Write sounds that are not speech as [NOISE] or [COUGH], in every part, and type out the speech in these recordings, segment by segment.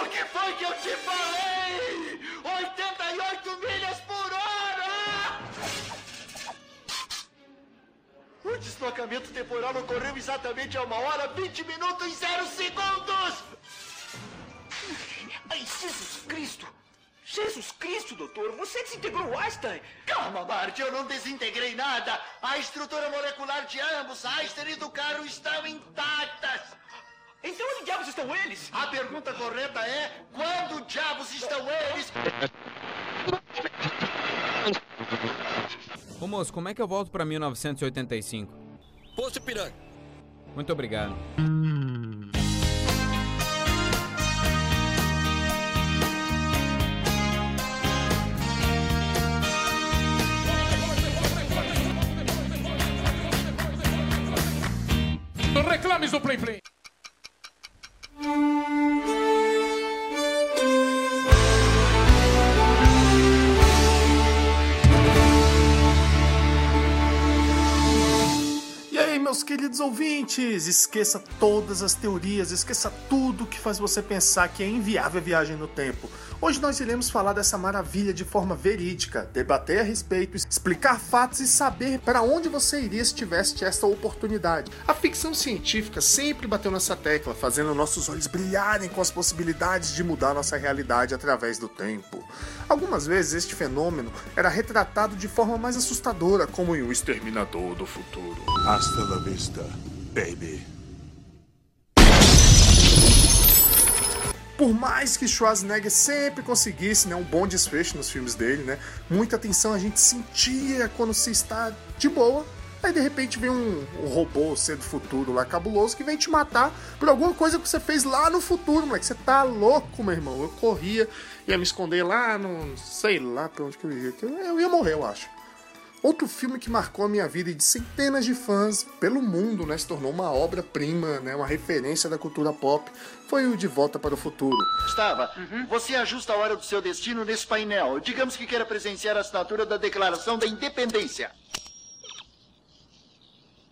O que foi que eu te falei? 88 milhas por hora! O deslocamento temporal ocorreu exatamente a uma hora, 20 minutos e 0 segundos! Ai, Jesus Cristo! Jesus Cristo, doutor, você desintegrou Einstein! Calma, Bart, eu não desintegrei nada! A estrutura molecular de ambos, Einstein e do carro, estão intactas! Então onde diabos estão eles? A pergunta correta é: quando diabos estão eles? Ô moço, como é que eu volto pra 1985? Posto Piranga. Muito obrigado. Ouvintes, esqueça todas as teorias, esqueça tudo que faz você pensar que é inviável a viagem no tempo. Hoje nós iremos falar dessa maravilha de forma verídica, debater a respeito, explicar fatos e saber para onde você iria se tivesse esta oportunidade. A ficção científica sempre bateu nessa tecla, fazendo nossos olhos brilharem com as possibilidades de mudar nossa realidade através do tempo. Algumas vezes este fenômeno era retratado de forma mais assustadora, como em O Exterminador do Futuro. Hasta la vista, baby. Por mais que Schwarzenegger sempre conseguisse né, um bom desfecho nos filmes dele, né, muita tensão a gente sentia quando se está de boa. Aí de repente vem um, um robô ser do futuro lá cabuloso que vem te matar por alguma coisa que você fez lá no futuro, moleque. Você tá louco, meu irmão. Eu corria, ia me esconder lá no. sei lá pra onde que eu ia. Eu ia morrer, eu acho. Outro filme que marcou a minha vida e de centenas de fãs pelo mundo, né, se tornou uma obra-prima, né, uma referência da cultura pop, foi o De Volta para o Futuro. Estava. Você ajusta a hora do seu destino nesse painel. Digamos que queira presenciar a assinatura da Declaração da Independência.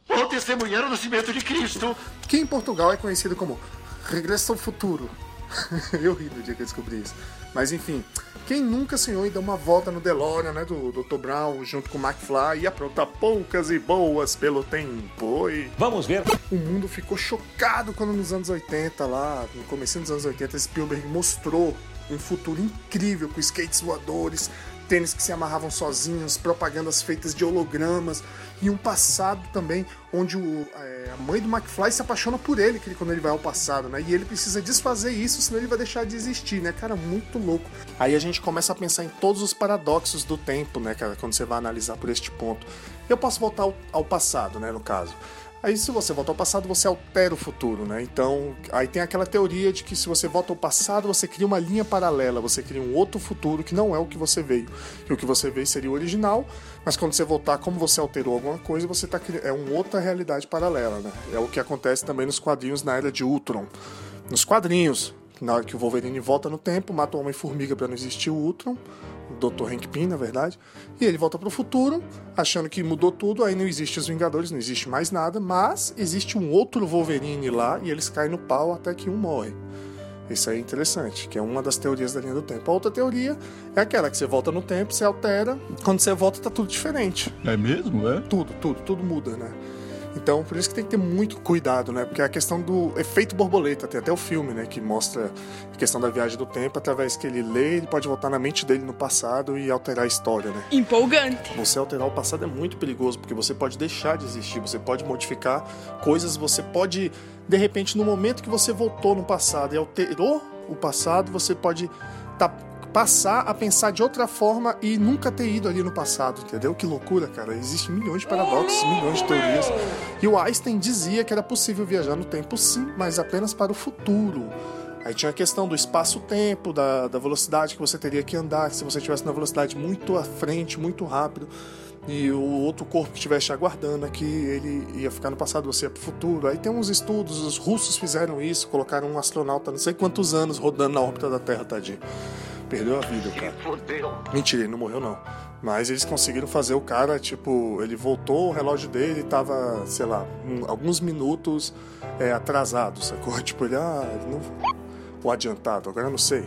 Ou testemunhar o nascimento de Cristo. Que em Portugal é conhecido como Regresso ao Futuro. [LAUGHS] eu ri no dia que eu descobri isso. Mas enfim, quem nunca sonhou em dar uma volta no DeLorean, né, do Dr. Brown, junto com o McFly e aprontar poucas e boas pelo tempo? E Vamos ver. o mundo ficou chocado quando nos anos 80, lá, no começo dos anos 80, Spielberg mostrou um futuro incrível com skates voadores, tênis que se amarravam sozinhos, propagandas feitas de hologramas e um passado também onde o, é, a mãe do McFly se apaixona por ele quando ele vai ao passado, né? E ele precisa desfazer isso, senão ele vai deixar de existir, né? Cara, muito louco. Aí a gente começa a pensar em todos os paradoxos do tempo, né, cara, quando você vai analisar por este ponto. Eu posso voltar ao, ao passado, né, no caso. Aí se você volta ao passado, você altera o futuro, né? Então, aí tem aquela teoria de que se você volta ao passado, você cria uma linha paralela, você cria um outro futuro que não é o que você veio. Que o que você veio seria o original, mas quando você voltar, como você alterou alguma coisa, você tá é uma outra realidade paralela, né? É o que acontece também nos quadrinhos na era de Ultron. Nos quadrinhos, na hora que o Wolverine volta no tempo, mata o Homem-Formiga para não existir o Ultron, Dr. Hank Pym, na verdade, e ele volta pro futuro, achando que mudou tudo, aí não existe os Vingadores, não existe mais nada, mas existe um outro Wolverine lá e eles caem no pau até que um morre. Isso aí é interessante, que é uma das teorias da linha do tempo. A outra teoria é aquela que você volta no tempo, você altera, quando você volta tá tudo diferente. É mesmo, é? Tudo, tudo, tudo muda, né? Então, por isso que tem que ter muito cuidado, né? Porque a questão do efeito borboleta, tem até o filme, né? Que mostra a questão da viagem do tempo, através que ele lê, ele pode voltar na mente dele no passado e alterar a história, né? Empolgante. Você alterar o passado é muito perigoso, porque você pode deixar de existir, você pode modificar coisas, você pode, de repente, no momento que você voltou no passado e alterou o passado, você pode tá, passar a pensar de outra forma e nunca ter ido ali no passado, entendeu? Que loucura, cara. Existem milhões de paradoxos, milhões de teorias. E o Einstein dizia que era possível viajar no tempo sim, mas apenas para o futuro. Aí tinha a questão do espaço-tempo, da, da velocidade que você teria que andar, se você estivesse na velocidade muito à frente, muito rápido, e o outro corpo que estivesse aguardando aqui, ele ia ficar no passado, você ia pro futuro. Aí tem uns estudos, os russos fizeram isso, colocaram um astronauta não sei quantos anos rodando na órbita da Terra, tadinho. Perdeu a vida, cara. Fodeu. Mentira, ele não morreu não. Mas eles conseguiram fazer o cara, tipo, ele voltou, o relógio dele tava, sei lá, um- alguns minutos é, atrasado, sacou? [LAUGHS] Tipo, ele, ah, ele não... Ou adiantado, agora eu não sei.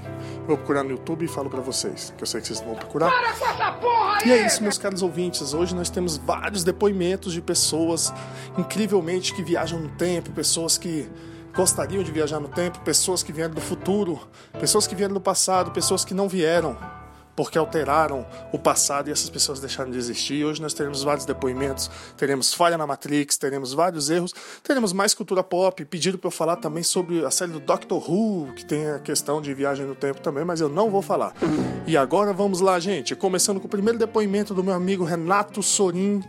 Vou procurar no YouTube e falo para vocês, que eu sei que vocês vão procurar. Para com essa porra aí! E é isso, meus caros ouvintes. Hoje nós temos vários depoimentos de pessoas incrivelmente que viajam no tempo, pessoas que gostariam de viajar no tempo, pessoas que vieram do futuro, pessoas que vieram do passado, pessoas que não vieram porque alteraram o passado e essas pessoas deixaram de existir. Hoje nós teremos vários depoimentos, teremos falha na Matrix, teremos vários erros, teremos mais cultura pop, pedido para eu falar também sobre a série do Doctor Who, que tem a questão de viagem no tempo também, mas eu não vou falar. E agora vamos lá, gente, começando com o primeiro depoimento do meu amigo Renato Sorin.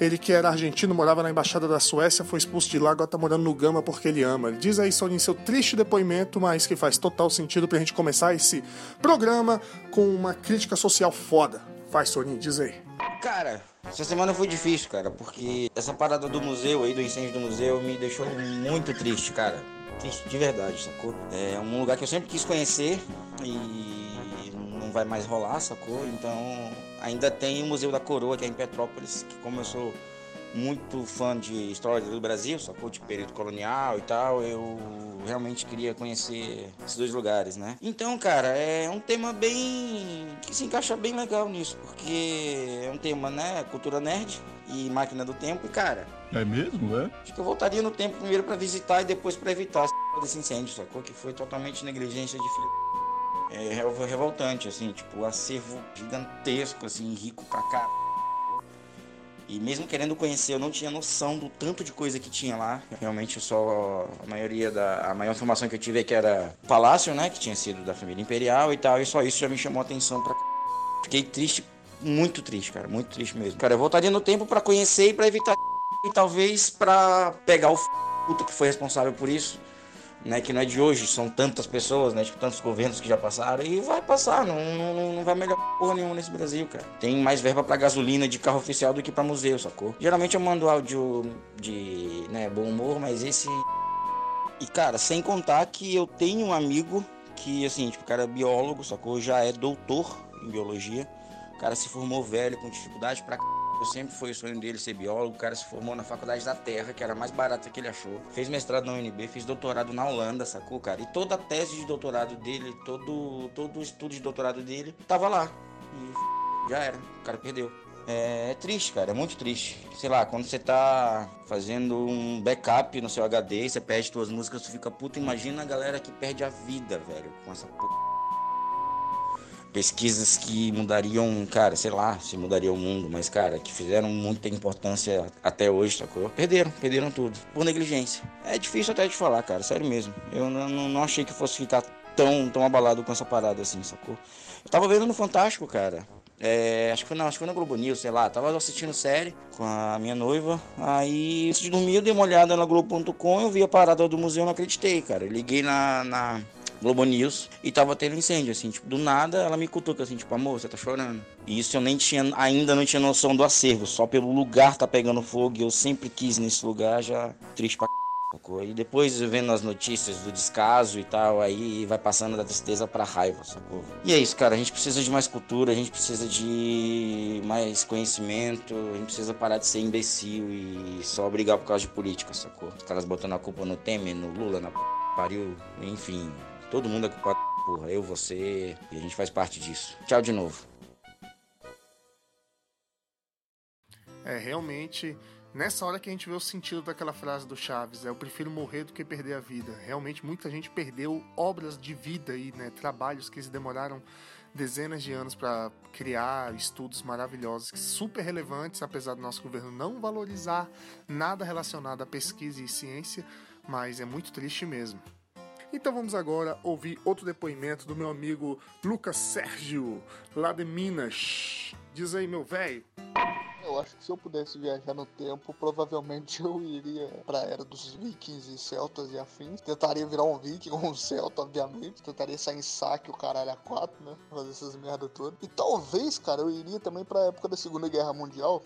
Ele que era argentino, morava na embaixada da Suécia, foi expulso de lá, agora tá morando no Gama porque ele ama. Ele diz aí, Sorin, seu triste depoimento, mas que faz total sentido pra gente começar esse programa com uma crítica social foda. Vai, Sorin, diz aí. Cara, essa semana foi difícil, cara, porque essa parada do museu aí, do incêndio do museu, me deixou muito triste, cara. Triste de verdade, sacou? É um lugar que eu sempre quis conhecer e vai mais rolar, sacou? Então ainda tem o Museu da Coroa, que é em Petrópolis, que como eu sou muito fã de história do Brasil, sacou? De período colonial e tal, eu realmente queria conhecer esses dois lugares, né? Então, cara, é um tema bem. que se encaixa bem legal nisso, porque é um tema, né? Cultura nerd e máquina do tempo, e cara. É mesmo, é? Acho que eu voltaria no tempo primeiro para visitar e depois para evitar esse incêndio, sacou? Que foi totalmente negligência de filho. É revoltante, assim, tipo, acervo gigantesco, assim, rico pra cá. E mesmo querendo conhecer, eu não tinha noção do tanto de coisa que tinha lá. Realmente, só a maioria da a maior informação que eu tive é que era palácio, né, que tinha sido da família imperial e tal, e só isso já me chamou a atenção pra Fiquei triste, muito triste, cara, muito triste mesmo. Cara, eu voltaria no tempo para conhecer e para evitar e talvez para pegar o puto que foi responsável por isso né, que não é de hoje, são tantas pessoas, né, tipo, tantos governos que já passaram, e vai passar, não, não, não vai melhorar porra nenhuma nesse Brasil, cara. Tem mais verba para gasolina de carro oficial do que para museu, sacou? Geralmente eu mando áudio de, né, bom humor, mas esse... E, cara, sem contar que eu tenho um amigo que, assim, tipo, o cara é biólogo, sacou? Já é doutor em biologia, o cara se formou velho, com dificuldade pra c sempre foi o sonho dele ser biólogo. O cara se formou na Faculdade da Terra, que era a mais barata que ele achou. Fez mestrado na UNB, fez doutorado na Holanda, sacou, cara? E toda a tese de doutorado dele, todo, todo o estudo de doutorado dele, tava lá. E já era, o cara perdeu. É, é, triste, cara, é muito triste. Sei lá, quando você tá fazendo um backup no seu HD, você perde suas músicas, você fica puto. Imagina a galera que perde a vida, velho, com essa porra pesquisas que mudariam, cara, sei lá, se mudaria o mundo, mas, cara, que fizeram muita importância até hoje, sacou? Perderam, perderam tudo, por negligência. É difícil até de falar, cara, sério mesmo. Eu não, não achei que fosse ficar tão, tão abalado com essa parada assim, sacou? Eu tava vendo no Fantástico, cara. É, acho que foi, não, acho que foi na Globo News, sei lá. Tava assistindo série com a minha noiva. Aí, antes de dormir, eu dei uma olhada na Globo.com. Eu vi a parada do museu, não acreditei, cara. Liguei na, na, Globo News e tava tendo incêndio, assim, tipo, do nada ela me cutuca assim, tipo, amor, você tá chorando. E isso eu nem tinha, ainda não tinha noção do acervo, só pelo lugar tá pegando fogo e eu sempre quis nesse lugar, já triste pra c... E depois vendo as notícias do descaso e tal, aí vai passando da tristeza pra raiva, sacou? E é isso, cara, a gente precisa de mais cultura, a gente precisa de mais conhecimento, a gente precisa parar de ser imbecil e só brigar por causa de política, sacou? Os caras botando a culpa no Temer, no Lula, na p... pariu, enfim, Todo mundo é culpado, porra. Eu, você, e a gente faz parte disso. Tchau de novo. É, realmente, nessa hora que a gente vê o sentido daquela frase do Chaves, é eu prefiro morrer do que perder a vida. Realmente, muita gente perdeu obras de vida aí, né? Trabalhos que eles demoraram dezenas de anos para criar estudos maravilhosos, super relevantes, apesar do nosso governo não valorizar nada relacionado à pesquisa e ciência, mas é muito triste mesmo. Então vamos agora ouvir outro depoimento do meu amigo Lucas Sérgio, lá de Minas. Diz aí, meu velho. Eu acho que se eu pudesse viajar no tempo, provavelmente eu iria pra era dos vikings e celtas e afins. Tentaria virar um viking ou um celta, obviamente. Tentaria sair em saque o caralho a quatro, né? Fazer essas merda todas. E talvez, cara, eu iria também pra época da Segunda Guerra Mundial,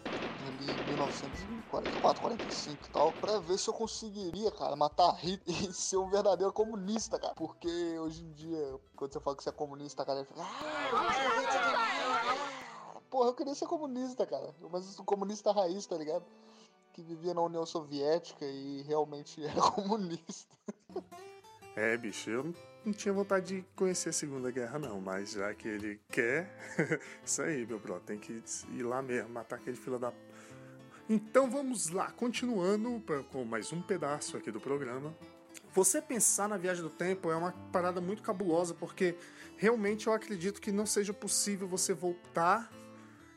ali em 1944, 45 e tal, pra ver se eu conseguiria, cara, matar Hitler e ser um verdadeiro comunista, cara. Porque hoje em dia, quando você fala que você é comunista, a galera fica. Porra, eu queria ser comunista, cara. Mas um comunista raiz, tá ligado? Que vivia na União Soviética e realmente [LAUGHS] era comunista. É, bicho, eu não tinha vontade de conhecer a Segunda Guerra, não, mas já que ele quer, [LAUGHS] isso aí, meu bro, tem que ir lá mesmo, matar aquele fila da. Então vamos lá, continuando pra, com mais um pedaço aqui do programa. Você pensar na viagem do tempo é uma parada muito cabulosa, porque realmente eu acredito que não seja possível você voltar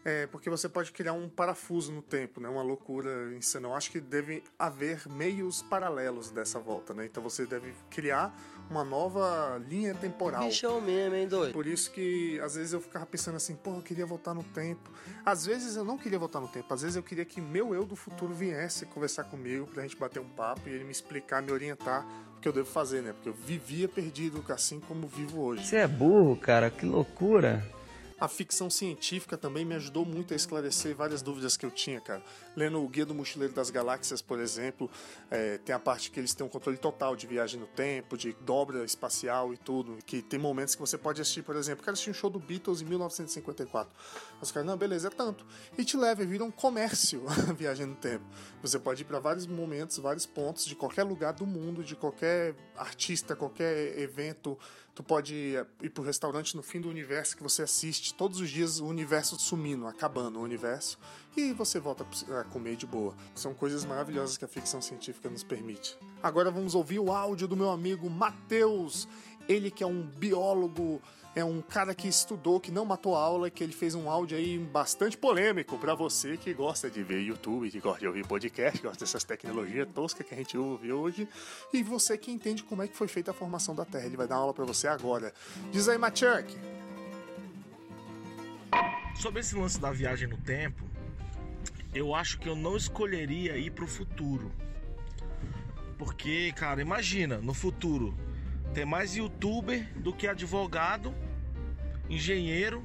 é, porque você pode criar um parafuso no tempo, né? Uma loucura insana. Eu acho que deve haver meios paralelos dessa volta, né? Então você deve criar uma nova linha temporal. Bichão mesmo, hein, doido? Por isso que às vezes eu ficava pensando assim, pô, eu queria voltar no tempo. Às vezes eu não queria voltar no tempo, às vezes eu queria que meu eu do futuro viesse conversar comigo pra gente bater um papo e ele me explicar, me orientar o que eu devo fazer, né? Porque eu vivia perdido assim como vivo hoje. Você é burro, cara, que loucura. A ficção científica também me ajudou muito a esclarecer várias dúvidas que eu tinha, cara. Lendo o Guia do Mochileiro das Galáxias, por exemplo, é, tem a parte que eles têm um controle total de viagem no tempo, de dobra espacial e tudo. Que tem momentos que você pode assistir, por exemplo, cara assistir um show do Beatles em 1954. Os caras, não, beleza, é tanto. E te leva, vira um comércio [LAUGHS] a viagem no tempo. Você pode ir para vários momentos, vários pontos, de qualquer lugar do mundo, de qualquer artista, qualquer evento. Tu pode ir pro restaurante no fim do universo que você assiste todos os dias o universo sumindo, acabando o universo, e você volta a comer de boa. São coisas maravilhosas que a ficção científica nos permite. Agora vamos ouvir o áudio do meu amigo Matheus, ele que é um biólogo é um cara que estudou, que não matou aula, que ele fez um áudio aí bastante polêmico para você que gosta de ver YouTube, que gosta de ouvir podcast, gosta dessas tecnologias toscas que a gente ouve hoje, e você que entende como é que foi feita a formação da Terra. Ele vai dar aula para você agora. Diz aí, Machuk. Sobre esse lance da viagem no tempo, eu acho que eu não escolheria ir pro futuro. Porque, cara, imagina, no futuro, tem mais youtuber do que advogado, engenheiro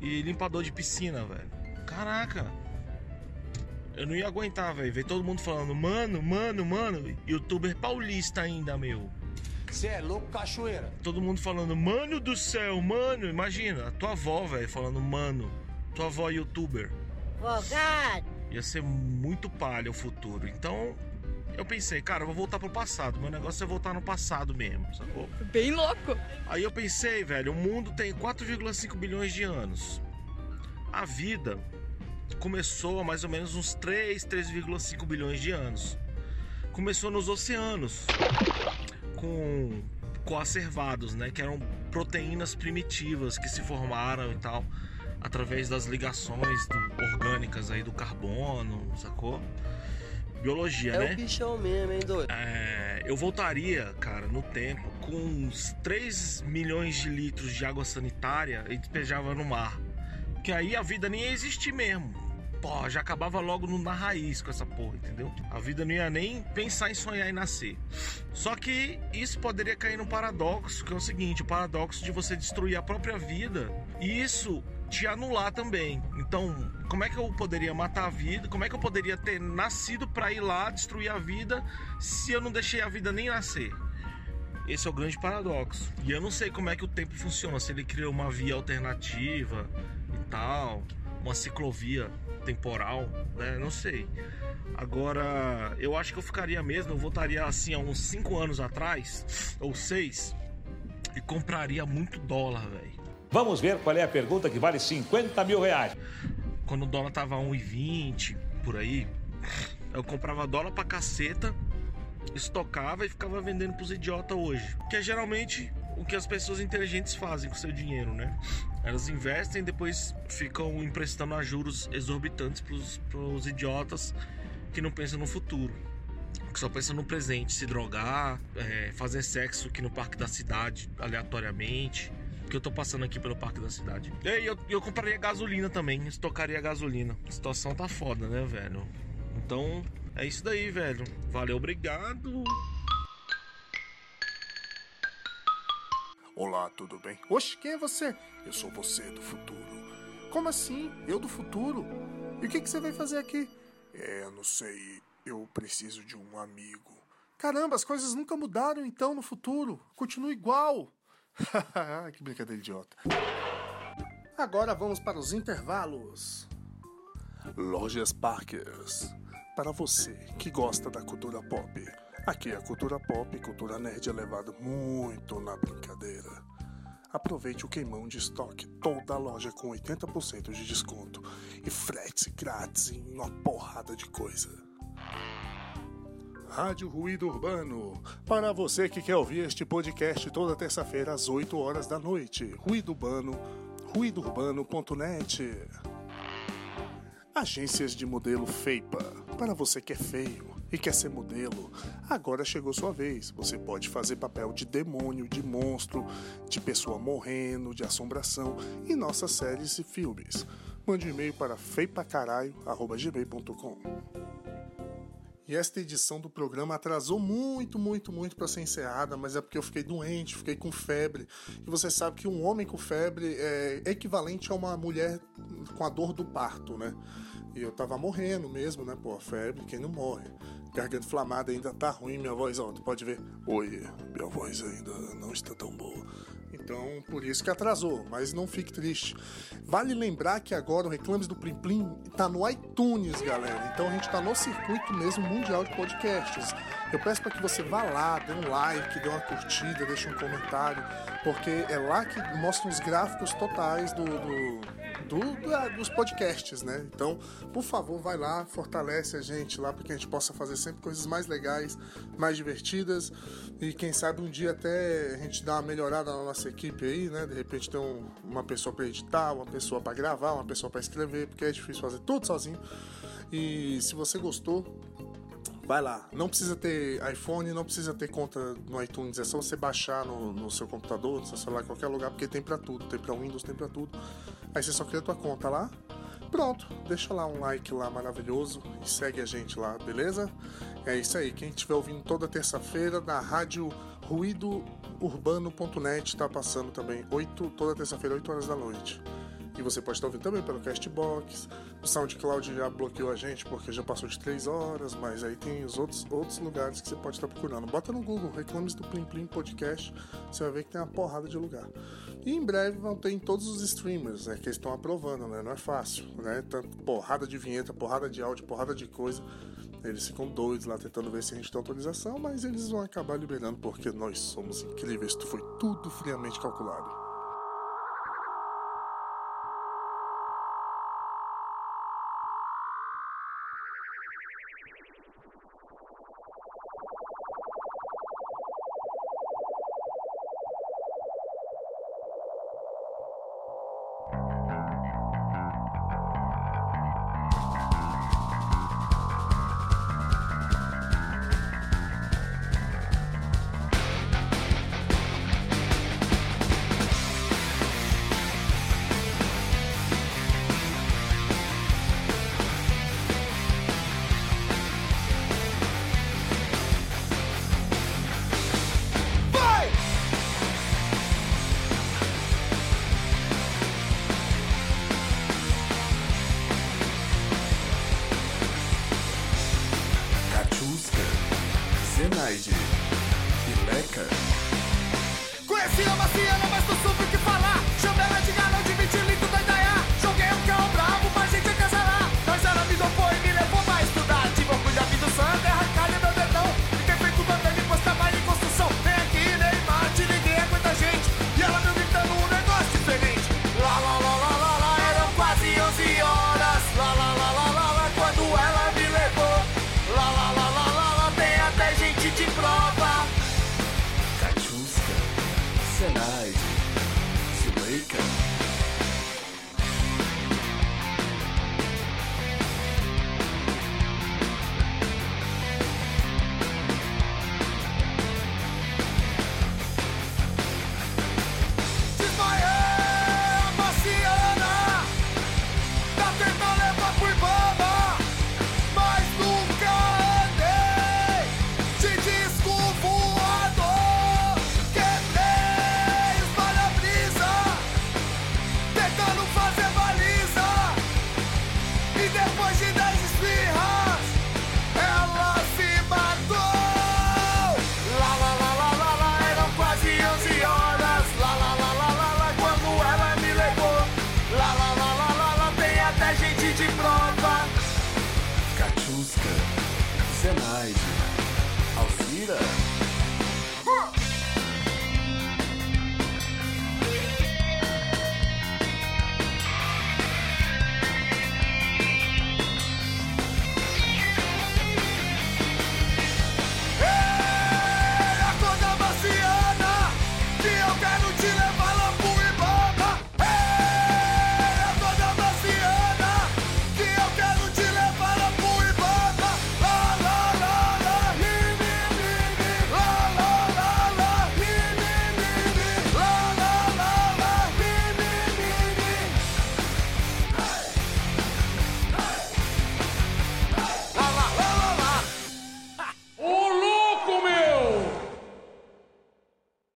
e limpador de piscina, velho. Caraca. Eu não ia aguentar, velho. Ver todo mundo falando, mano, mano, mano. Youtuber paulista ainda, meu. Você é louco, cachoeira. Todo mundo falando, mano do céu, mano. Imagina, a tua avó, velho, falando, mano. Tua avó youtuber. Vogado. Ia ser muito palha o futuro. Então, eu pensei, cara, eu vou voltar pro passado. Meu negócio é voltar no passado mesmo, sacou? Bem louco. Aí eu pensei, velho, o mundo tem 4,5 bilhões de anos. A vida começou há mais ou menos uns 3, 3,5 bilhões de anos. Começou nos oceanos, com coacervados, né? Que eram proteínas primitivas que se formaram e tal, através das ligações do, orgânicas aí do carbono, sacou? biologia, é né? É o bichão mesmo, hein, doido? É, eu voltaria, cara, no tempo com uns 3 milhões de litros de água sanitária e despejava no mar. Que aí a vida nem ia existir mesmo. Pô, já acabava logo no, na raiz com essa porra, entendeu? A vida não ia nem pensar em sonhar em nascer. Só que isso poderia cair num paradoxo, que é o seguinte: o paradoxo de você destruir a própria vida. E isso te anular também. Então, como é que eu poderia matar a vida? Como é que eu poderia ter nascido para ir lá destruir a vida se eu não deixei a vida nem nascer? Esse é o grande paradoxo. E eu não sei como é que o tempo funciona, se ele criou uma via alternativa e tal, uma ciclovia temporal, né? Não sei. Agora, eu acho que eu ficaria mesmo, eu voltaria assim há uns 5 anos atrás, ou 6, e compraria muito dólar, velho. Vamos ver qual é a pergunta que vale 50 mil reais. Quando o dólar tava 1,20 por aí, eu comprava dólar pra caceta, estocava e ficava vendendo pros idiotas hoje. Que é geralmente o que as pessoas inteligentes fazem com seu dinheiro, né? Elas investem e depois ficam emprestando a juros exorbitantes pros, pros idiotas que não pensam no futuro. Que só pensam no presente, se drogar, é, fazer sexo aqui no parque da cidade aleatoriamente que eu tô passando aqui pelo parque da cidade. E aí eu, eu compraria gasolina também, estocaria gasolina. A situação tá foda, né, velho? Então é isso daí, velho. Valeu, obrigado. Olá, tudo bem? Oxe, quem é você? Eu sou você do futuro. Como assim? Eu do futuro? E o que, que você vai fazer aqui? É, não sei. Eu preciso de um amigo. Caramba, as coisas nunca mudaram então no futuro. Continua igual. [LAUGHS] que brincadeira idiota. Agora vamos para os intervalos. Lojas Parkers. Para você que gosta da cultura pop, Aqui a cultura pop e cultura nerd é levado muito na brincadeira. Aproveite o queimão de estoque, toda a loja com 80% de desconto e frete grátis em uma porrada de coisa. Rádio Ruído Urbano. Para você que quer ouvir este podcast toda terça-feira às 8 horas da noite. Ruído Urbano, ruidourbano.net. Agências de modelo FEIPA. Para você que é feio e quer ser modelo, agora chegou sua vez. Você pode fazer papel de demônio, de monstro, de pessoa morrendo, de assombração em nossas séries e filmes. Mande um e-mail para feipacaralho.gmail.com e esta edição do programa atrasou muito, muito, muito para ser encerrada, mas é porque eu fiquei doente, fiquei com febre. E você sabe que um homem com febre é equivalente a uma mulher com a dor do parto, né? E eu tava morrendo mesmo, né? Pô, febre, quem não morre? Garganta inflamada ainda tá ruim, minha voz, ó, tu pode ver. Oi, minha voz ainda não está tão boa. Então, por isso que atrasou, mas não fique triste. Vale lembrar que agora o Reclames do Plim Plim tá no iTunes, galera. Então a gente tá no circuito mesmo mundial de podcasts. Eu peço para que você vá lá, dê um like, dê uma curtida, deixe um comentário, porque é lá que mostram os gráficos totais do, do, do, dos podcasts, né? Então, por favor, vai lá, fortalece a gente lá para que a gente possa fazer sempre coisas mais legais, mais divertidas e quem sabe um dia até a gente dar uma melhorada na nossa equipe aí, né? De repente ter um, uma pessoa para editar, uma pessoa para gravar, uma pessoa para escrever, porque é difícil fazer tudo sozinho. E se você gostou, vai lá. Não precisa ter iPhone, não precisa ter conta no iTunes, é só você baixar no, no seu computador, no seu celular, em qualquer lugar, porque tem para tudo, tem para Windows, tem para tudo. Aí você só cria a tua conta lá. Pronto, deixa lá um like lá maravilhoso e segue a gente lá, beleza? É isso aí. Quem estiver ouvindo toda terça-feira na rádio ruidourbano.net tá passando também 8, toda terça-feira, 8 horas da noite. E você pode estar ouvindo também pelo Castbox. O SoundCloud já bloqueou a gente porque já passou de 3 horas, mas aí tem os outros, outros lugares que você pode estar procurando. Bota no Google, Reclames do Plim Plim Podcast, você vai ver que tem uma porrada de lugar. E em breve vão ter em todos os streamers, né, que eles estão aprovando, né? Não é fácil, né? Tanto porrada de vinheta, porrada de áudio, porrada de coisa. Eles ficam doidos lá tentando ver se a gente tem autorização, mas eles vão acabar liberando porque nós somos incríveis. Foi tudo friamente calculado.